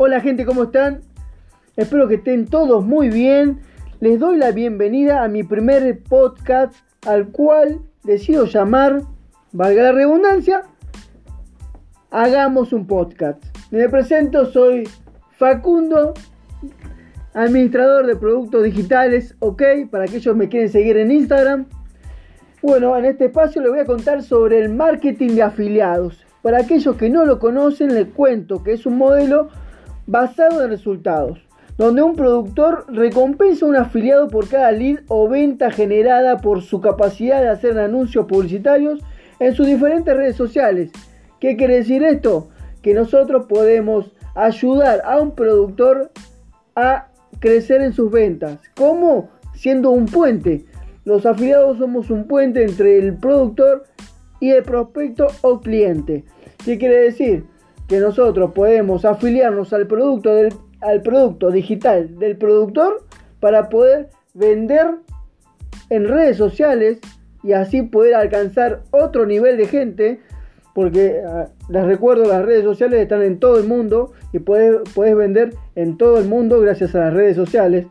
Hola gente, ¿cómo están? Espero que estén todos muy bien. Les doy la bienvenida a mi primer podcast al cual decido llamar, valga la redundancia, Hagamos un podcast. Me presento, soy Facundo, administrador de productos digitales, ok, para aquellos que me quieren seguir en Instagram. Bueno, en este espacio les voy a contar sobre el marketing de afiliados. Para aquellos que no lo conocen, les cuento que es un modelo basado en resultados, donde un productor recompensa a un afiliado por cada lead o venta generada por su capacidad de hacer anuncios publicitarios en sus diferentes redes sociales. ¿Qué quiere decir esto? Que nosotros podemos ayudar a un productor a crecer en sus ventas. ¿Cómo? Siendo un puente. Los afiliados somos un puente entre el productor y el prospecto o cliente. ¿Qué quiere decir? Que nosotros podemos afiliarnos al producto, del, al producto digital del productor para poder vender en redes sociales y así poder alcanzar otro nivel de gente. Porque ah, les recuerdo, las redes sociales están en todo el mundo y puedes, puedes vender en todo el mundo gracias a las redes sociales.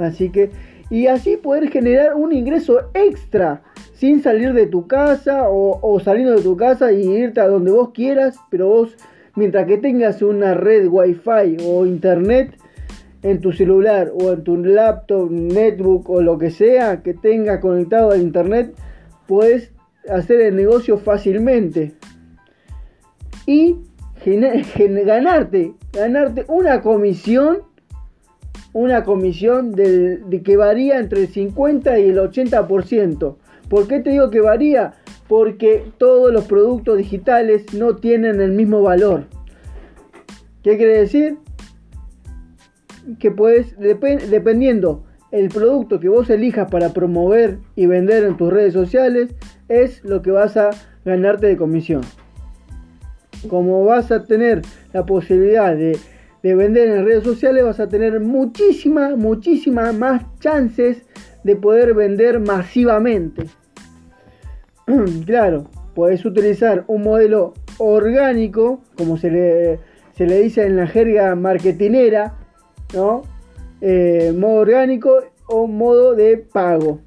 Así que, y así poder generar un ingreso extra sin salir de tu casa o, saliendo de tu casa y irte a donde vos quieras, pero vos, mientras que tengas una red wifi o internet en tu celular o en tu laptop, netbook o lo que sea que tenga conectado a internet, puedes hacer el negocio fácilmente. Y ganarte, ganarte una comisión una comisión de, de, que varía entre el 50 y el 80%. ¿Por qué te digo que varía? Porque todos los productos digitales no tienen el mismo valor. ¿Qué quiere decir? Que puedes, dependiendo el producto que vos elijas para promover y vender en tus redes sociales, es lo que vas a ganarte de comisión. Como vas a tener la posibilidad de, de vender en redes sociales, vas a tener muchísimas, muchísimas más chances de poder vender masivamente. claro, puedes utilizar un modelo orgánico, como se le, se le dice en la jerga marketinera, ¿no? Eh, modo orgánico o modo de pago.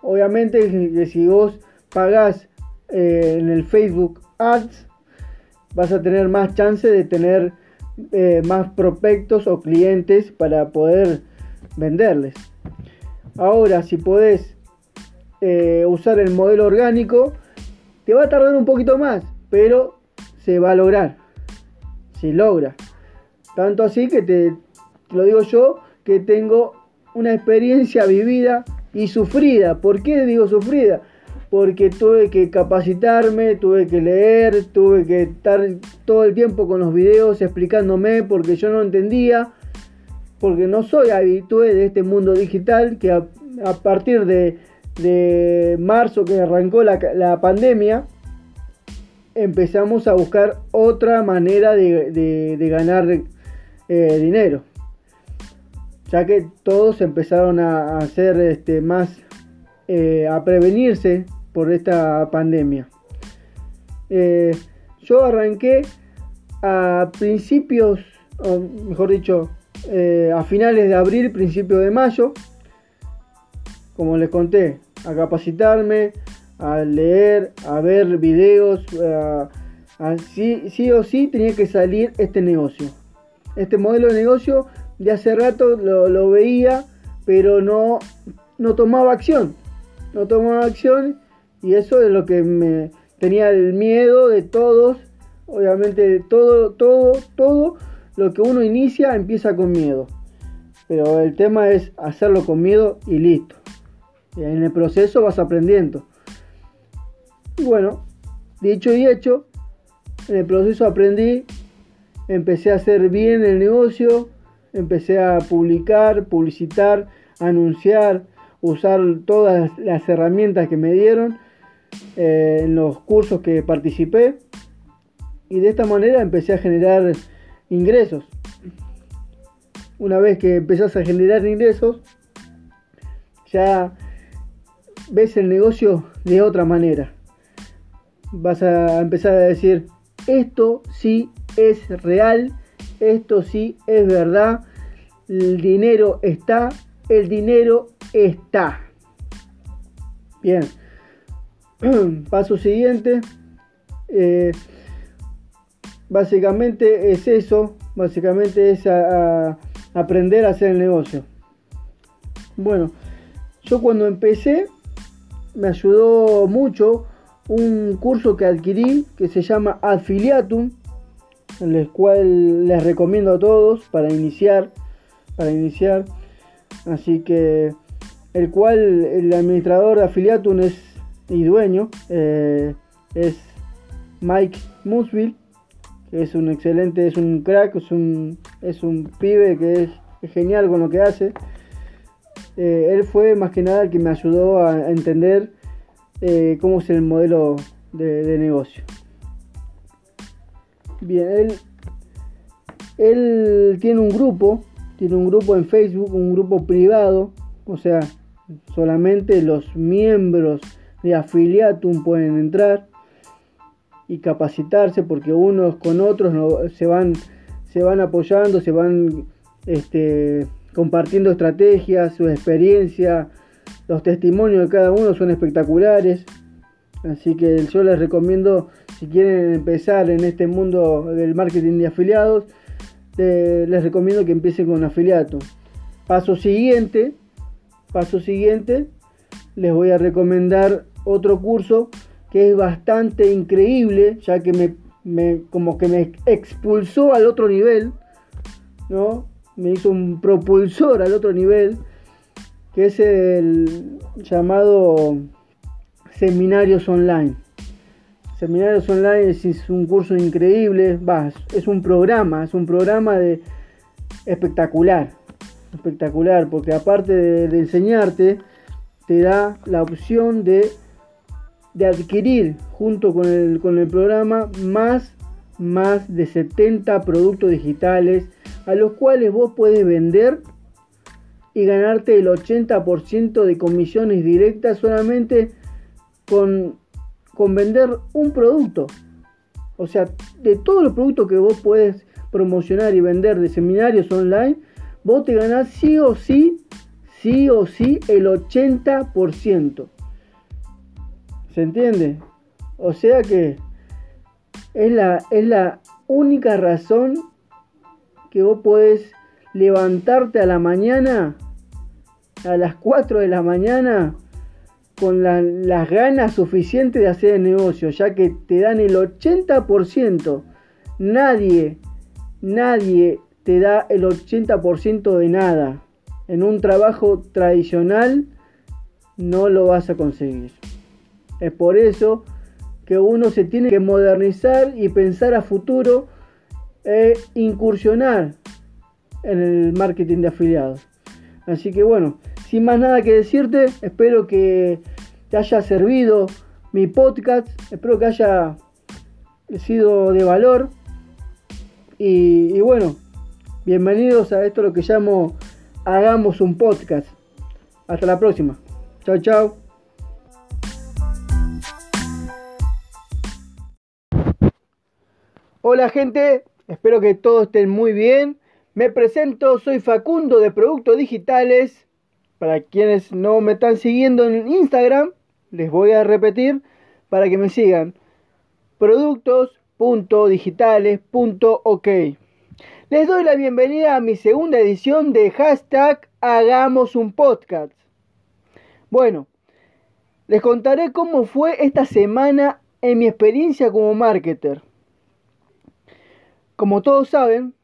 Obviamente si vos pagás eh, en el Facebook Ads, vas a tener más chance de tener eh, más prospectos o clientes para poder venderles. Ahora, si podés eh, usar el modelo orgánico, te va a tardar un poquito más, pero se va a lograr. Se logra. Tanto así que te, lo digo yo, que tengo una experiencia vivida y sufrida. ¿Por qué digo sufrida? Porque tuve que capacitarme, tuve que leer, tuve que estar todo el tiempo con los videos explicándome porque yo no entendía porque no soy habitué de este mundo digital que a, partir de, marzo que arrancó la, pandemia, empezamos a buscar otra manera de, ganar eh, dinero. Ya que todos empezaron a, hacer este, más, eh, a prevenirse por esta pandemia. Eh, yo arranqué a principios, mejor dicho, eh, a finales de abril, principio de mayo. Como les conté, a capacitarme, a leer, a ver videos. sí, o sí tenía que salir este negocio. Este modelo de negocio de hace rato lo, veía, pero no, no tomaba acción. No tomaba acción y eso es lo que me tenía el miedo de todos. Obviamente todo, todo, todo lo que uno inicia empieza con miedo. Pero el tema es hacerlo con miedo y listo. Y en el proceso vas aprendiendo. Y bueno, dicho y hecho, en el proceso aprendí, empecé a hacer bien el negocio, empecé a publicar, publicitar, anunciar, usar todas las herramientas que me dieron eh, en los cursos que participé. Y de esta manera empecé a generar ingresos. Una vez que empezás a generar ingresos, ya ves el negocio de otra manera. Vas a empezar a decir, esto sí es real esto sí es verdad. El dinero está, el dinero está. Bien. Paso siguiente. Eh, básicamente es eso. Básicamente es aprender a hacer el negocio. Bueno, yo cuando empecé me ayudó mucho un curso que adquirí que se llama Affiliatum, el cual les recomiendo a todos para iniciar, para iniciar. Así que el cual el administrador de Affiliatum es y dueño eh, es Mike Musville, que es un excelente, es un crack, es un, es un pibe que es, genial con lo que hace. Eh, él fue más que nada el que me ayudó a entender eh, cómo es el modelo de, negocio. Bien, él, él tiene un grupo, tiene un grupo en Facebook, un grupo privado, o sea, solamente los miembros de Affiliatum pueden entrar y capacitarse porque unos con otros se, van, se van apoyando, se van este, compartiendo estrategias, su experiencia, los testimonios de cada uno son espectaculares. Así que yo les recomiendo, si quieren empezar en este mundo del marketing de afiliados, les recomiendo que empiecen con afiliato. Paso siguiente, paso siguiente, les voy a recomendar otro curso que es bastante increíble, ya que me, como que me expulsó al otro nivel, ¿no? Me hizo un propulsor al otro nivel que es el llamado Seminarios Online. Seminarios Online es, un curso increíble, va, es un programa, es un programa de espectacular, espectacular, porque aparte de, enseñarte, te da la opción de, de adquirir junto con el, con el programa más, más de 70 productos digitales a los cuales vos puedes vender y ganarte el 80% de comisiones directas solamente con, con vender un producto. O sea, de todos los productos que vos puedes promocionar y vender de seminarios online, vos te ganás sí o sí, sí o sí el 80%. ¿Se entiende? O sea que es la, es la única razón que vos podés levantarte a la mañana a las 4 de la mañana con las ganas suficientes de hacer el negocio, ya que te dan el 80%. Nadie, nadie te da el 80% de nada. En un trabajo tradicional no lo vas a conseguir. Es por eso que uno se tiene que modernizar y pensar a futuro e incursionar en el marketing de afiliados. Así que bueno, sin más nada que decirte, espero que te haya servido mi podcast, espero que haya sido de valor. Y, bueno, bienvenidos a esto lo que llamo Hagamos un podcast. Hasta la próxima. Chao, chao. Hola gente, espero que todos estén muy bien. Me presento, soy Facundo de Productos Digitales. Para quienes no me están siguiendo en Instagram, les voy a repetir para que me sigan. Productos.digitales.ok. Les doy la bienvenida a mi segunda edición de hashtag Hagamos un podcast. Bueno, les contaré cómo fue esta semana en mi experiencia como marketer. Como todos saben,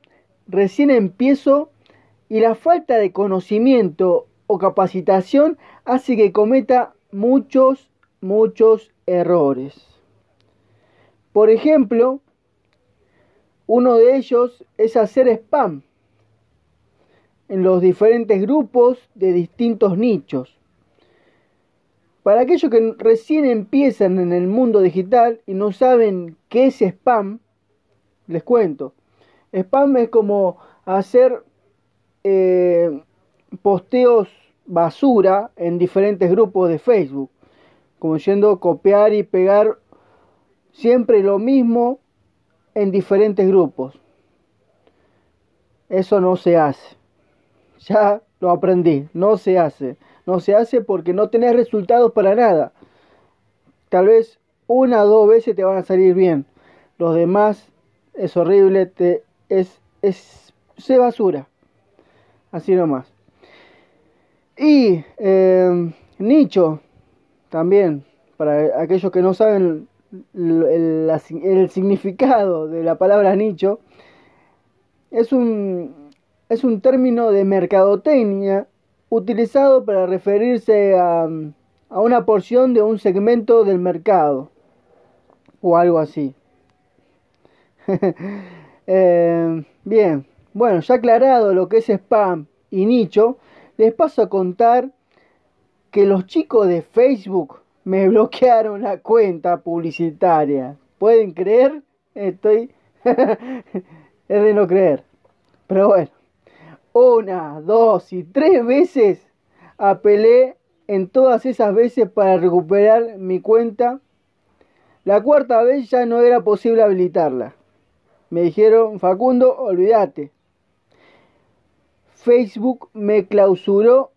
recién empiezo y la falta de conocimiento o capacitación hace que cometa muchos, muchos errores. Por ejemplo, uno de ellos es hacer spam en los diferentes grupos de distintos nichos. Para aquellos que recién empiezan en el mundo digital y no saben qué es spam, les cuento. Spam es como hacer eh, posteos basura en diferentes grupos de Facebook, como yendo copiar y pegar siempre lo mismo en diferentes grupos. Eso no se hace. Ya lo aprendí, no se hace. No se hace porque no tenés resultados para nada. Tal vez una o dos veces te van a salir bien. Los demás es horrible, te, es, es, se basura. Así nomás. Y eh, nicho, también, para aquellos que no saben el, el, significado de la palabra nicho, es un, es un término de mercadotecnia utilizado para referirse a, a una porción de un segmento del mercado o algo así. Eh, bien, bueno, ya aclarado lo que es spam y nicho, les paso a contar que los chicos de Facebook me bloquearon la cuenta publicitaria. ¿Pueden creer? Estoy... es de no creer. Pero bueno, una, dos y tres veces apelé en todas esas veces para recuperar mi cuenta. La cuarta vez ya no era posible habilitarla. Me dijeron, Facundo, olvídate. Facebook me clausuró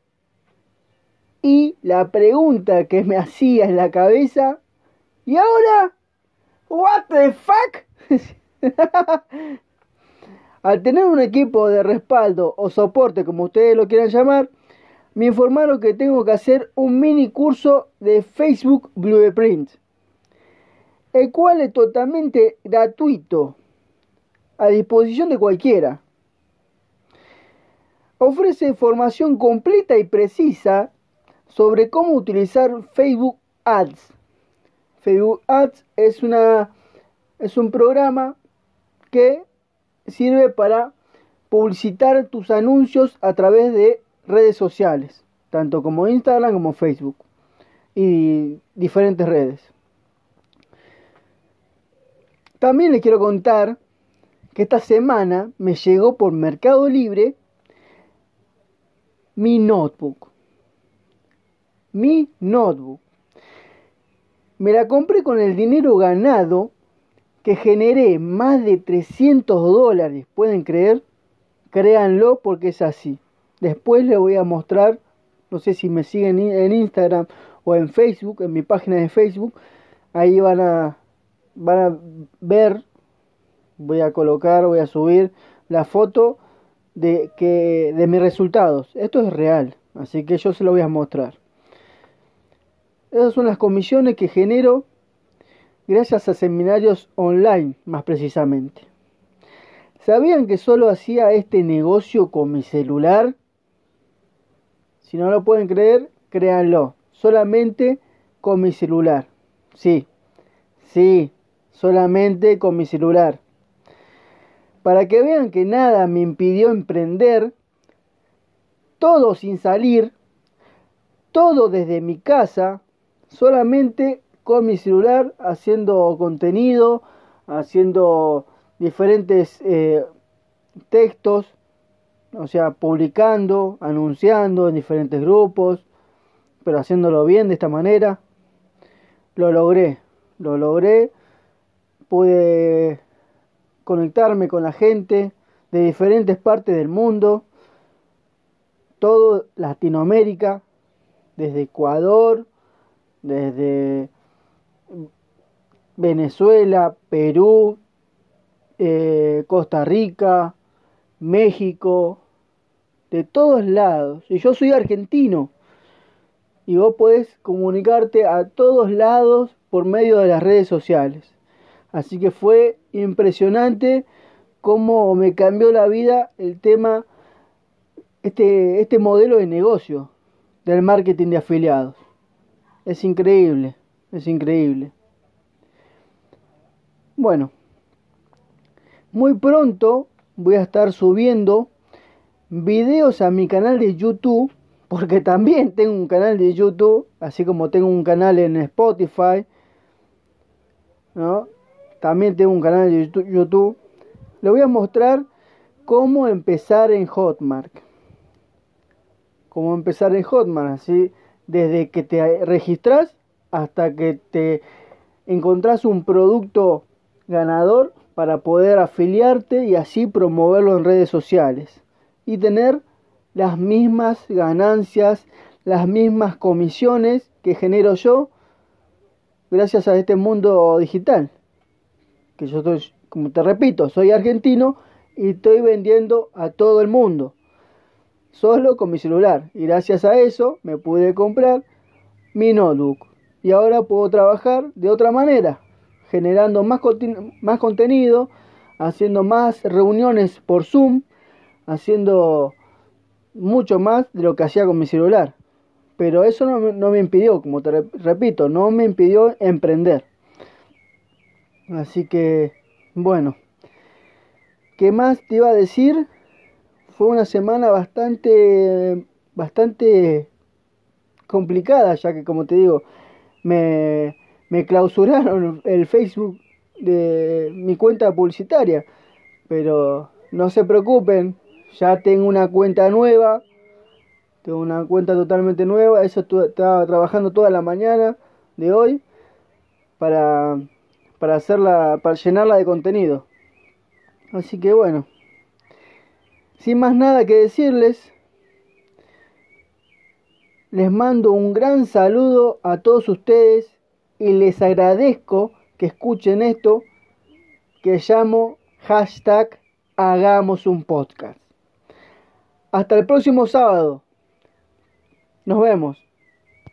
y la pregunta que me hacía en la cabeza, ¿y ahora? ¿What the fuck? Al tener un equipo de respaldo o soporte, como ustedes lo quieran llamar, me informaron que tengo que hacer un mini curso de Facebook Blueprint, el cual es totalmente gratuito, a disposición de cualquiera. Ofrece información completa y precisa sobre cómo utilizar Facebook Ads. Facebook Ads es, una, es un programa que sirve para publicitar tus anuncios a través de redes sociales, tanto como Instagram como Facebook y diferentes redes. También les quiero contar que esta semana me llegó por Mercado Libre mi notebook mi notebook. Me la compré con el dinero ganado que generé más de 300 dólares. ¿Pueden creer? Créanlo porque es así. Después les voy a mostrar, no sé si me siguen en Instagram o en Facebook, en mi página de Facebook. Ahí van a, van a ver, voy a colocar, voy a subir la foto de, que, de mis resultados. Esto es real, así que yo se lo voy a mostrar. Esas son las comisiones que genero gracias a seminarios online, más precisamente. ¿Sabían que solo hacía este negocio con mi celular? Si no lo pueden creer, créanlo. Solamente con mi celular. Sí, sí, solamente con mi celular. Para que vean que nada me impidió emprender, todo sin salir, todo desde mi casa, solamente con mi celular haciendo contenido, haciendo diferentes eh, textos, o sea, publicando, anunciando en diferentes grupos, pero haciéndolo bien de esta manera. Lo logré, lo logré, pude conectarme con la gente de diferentes partes del mundo, todo Latinoamérica, desde Ecuador, desde Venezuela, Perú, eh, Costa Rica, México, de todos lados. Y yo soy argentino. Y vos podés comunicarte a todos lados por medio de las redes sociales. Así que fue impresionante cómo me cambió la vida el tema, este, este modelo de negocio del marketing de afiliados. Es increíble, es increíble. Bueno, muy pronto voy a estar subiendo videos a mi canal de YouTube, porque también tengo un canal de YouTube, así como tengo un canal en Spotify, ¿no? También tengo un canal de YouTube. Le voy a mostrar cómo empezar en Hotmart. Cómo empezar en Hotmart, así desde que te registras hasta que te encontrás un producto ganador, para poder afiliarte y así promoverlo en redes sociales y tener las mismas ganancias, las mismas comisiones que genero yo gracias a este mundo digital. Que yo estoy, como te repito, soy argentino y estoy vendiendo a todo el mundo. Solo con mi celular. Y gracias a eso me pude comprar mi notebook. Y ahora puedo trabajar de otra manera. Generando más, más contenido. Haciendo más reuniones por Zoom. Haciendo mucho más de lo que hacía con mi celular. Pero eso no, no me impidió, como te repito, no me impidió emprender. Así que, bueno. ¿Qué más te iba a decir? Fue una semana bastante, bastante complicada, ya que como te digo, me, me clausuraron el Facebook de mi cuenta publicitaria. Pero no se preocupen, ya tengo una cuenta nueva. Tengo una cuenta totalmente nueva. Eso estaba trabajando toda la mañana de hoy para, para hacerla, para llenarla de contenido. Así que bueno, sin más nada que decirles, les mando un gran saludo a todos ustedes y les agradezco que escuchen esto que llamo hashtag hagamos un podcast. Hasta el próximo sábado. Nos vemos.